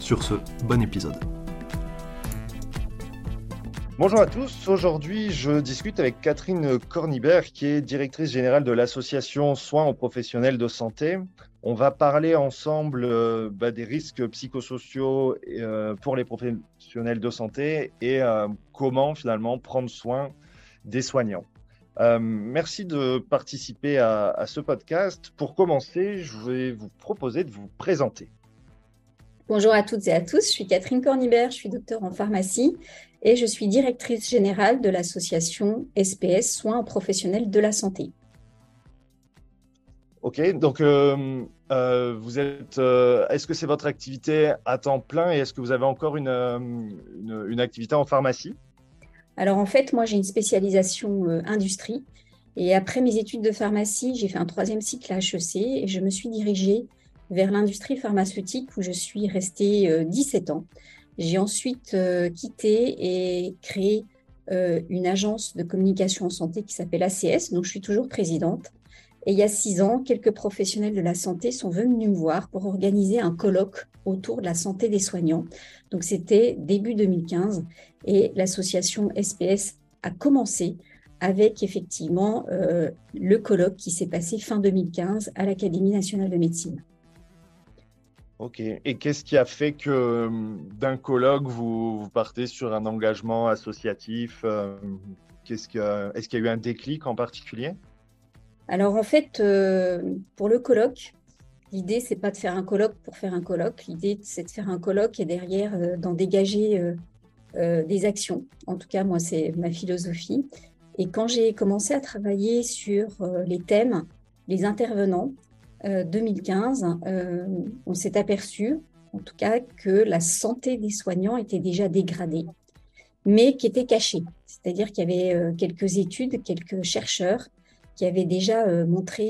Sur ce, bon épisode. Bonjour à tous, aujourd'hui je discute avec Catherine Cornibert qui est directrice générale de l'association Soins aux professionnels de santé. On va parler ensemble euh, bah, des risques psychosociaux euh, pour les professionnels de santé et euh, comment finalement prendre soin des soignants. Merci de participer à, ce podcast. Pour commencer, je vais vous proposer de vous présenter. Bonjour à toutes et à tous, je suis Catherine Cornibert, je suis docteur en pharmacie et je suis directrice générale de l'association SPS Soins professionnels de la santé. Ok, donc euh, euh, vous êtes. est-ce que c'est votre activité à temps plein et est-ce que vous avez encore une, une activité en pharmacie? Alors en fait, moi j'ai une spécialisation euh, industrie et après mes études de pharmacie, j'ai fait un troisième cycle à HEC et je me suis dirigée vers l'industrie pharmaceutique où je suis restée 17 euh, ans. J'ai ensuite euh, quitté et créé une agence de communication en santé qui s'appelle ACS, donc je suis toujours présidente. Et il y a six ans, quelques professionnels de la santé sont venus me voir pour organiser un colloque autour de la santé des soignants. Donc c'était début 2015 et l'association SPS a commencé avec effectivement euh, le colloque qui s'est passé fin 2015 à l'Académie nationale de médecine. Ok. Et qu'est-ce qui a fait que euh, d'un colloque, vous, partez sur un engagement associatif euh, Est-ce qu'il y a eu un déclic en particulier? Alors en fait, euh, pour le colloque, l'idée c'est pas de faire un colloque pour faire un colloque. L'idée c'est de faire un colloque et derrière d'en dégager des actions. En tout cas, moi c'est ma philosophie. Et quand j'ai commencé à travailler sur les thèmes, les intervenants, 2015, on s'est aperçu, en tout cas, que la santé des soignants était déjà dégradée, mais qui était cachée. C'est-à-dire qu'il y avait quelques études, quelques chercheurs qui avait déjà euh, montré